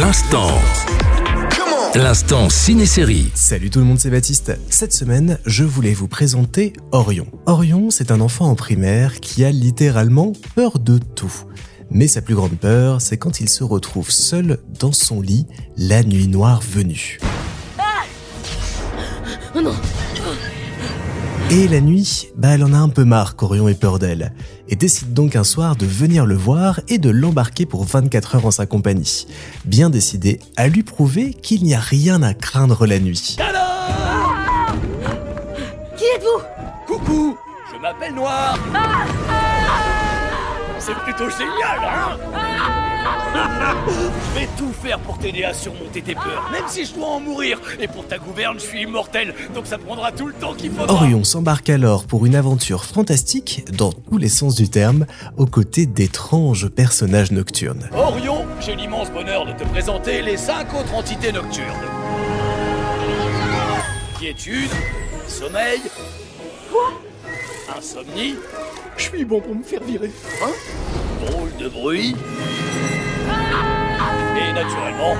L'instant. L'instant ciné-série. Salut tout le monde, c'est Baptiste. Cette semaine, je voulais vous présenter Orion. Orion, c'est un enfant en primaire qui a littéralement peur de tout. Mais sa plus grande peur, c'est quand il se retrouve seul dans son lit, la nuit noire venue. Oh non Et la nuit, bah elle en a un peu marre qu'Orion ait peur d'elle, et décide donc un soir de venir le voir et de l'embarquer pour 24 heures en sa compagnie, bien décidé à lui prouver qu'il n'y a rien à craindre la nuit. Qui êtes-vous? Coucou, je m'appelle Noir. C'est plutôt génial, hein? Je vais tout faire pour t'aider à surmonter tes peurs, même si je dois en mourir. Et pour ta gouverne, je suis immortel, donc ça prendra tout le temps qu'il faudra. Orion s'embarque alors pour une aventure fantastique, dans tous les sens du terme, aux côtés d'étranges personnages nocturnes. Orion, j'ai l'immense bonheur de te présenter les cinq autres entités nocturnes. Quiétude, sommeil. Quoi? Insomnie. Je suis bon pour me faire virer. Hein? Drôle de bruit. Et naturellement,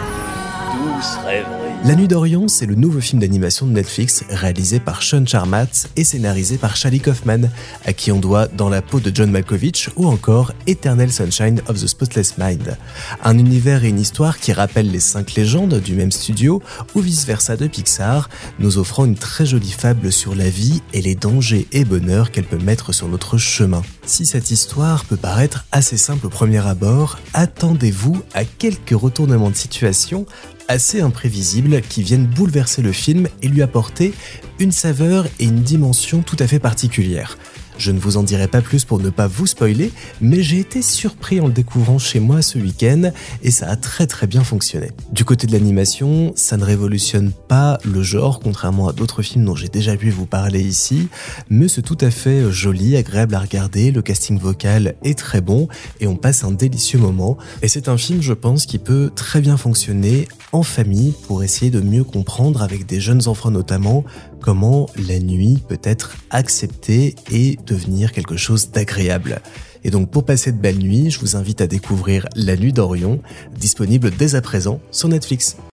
La Nuit d'Orion, c'est le nouveau film d'animation de Netflix réalisé par Sean Charmat et scénarisé par Charlie Kaufman, à qui on doit Dans la peau de John Malkovich ou encore Eternal Sunshine of the Spotless Mind. Un univers et une histoire qui rappellent les cinq légendes du même studio ou vice-versa de Pixar, nous offrant une très jolie fable sur la vie et les dangers et bonheurs qu'elle peut mettre sur notre chemin. Si cette histoire peut paraître assez simple au premier abord, attendez-vous à quelques retournements de situation assez imprévisibles qui viennent bouleverser le film et lui apporter une saveur et une dimension tout à fait particulière. Je ne vous en dirai pas plus pour ne pas vous spoiler, mais j'ai été surpris en le découvrant chez moi ce week-end et ça a très très bien fonctionné. Du côté de l'animation, ça ne révolutionne pas le genre, contrairement à d'autres films dont j'ai déjà pu vous parler ici, mais c'est tout à fait joli, agréable à regarder, le casting vocal est très bon et on passe un délicieux moment. Et c'est un film, je pense, qui peut très bien fonctionner en famille pour essayer de mieux comprendre avec des jeunes enfants notamment comment la nuit peut être acceptée et devenir quelque chose d'agréable. Et donc pour passer de belles nuits, je vous invite à découvrir La Nuit d'Orion, disponible dès à présent sur Netflix.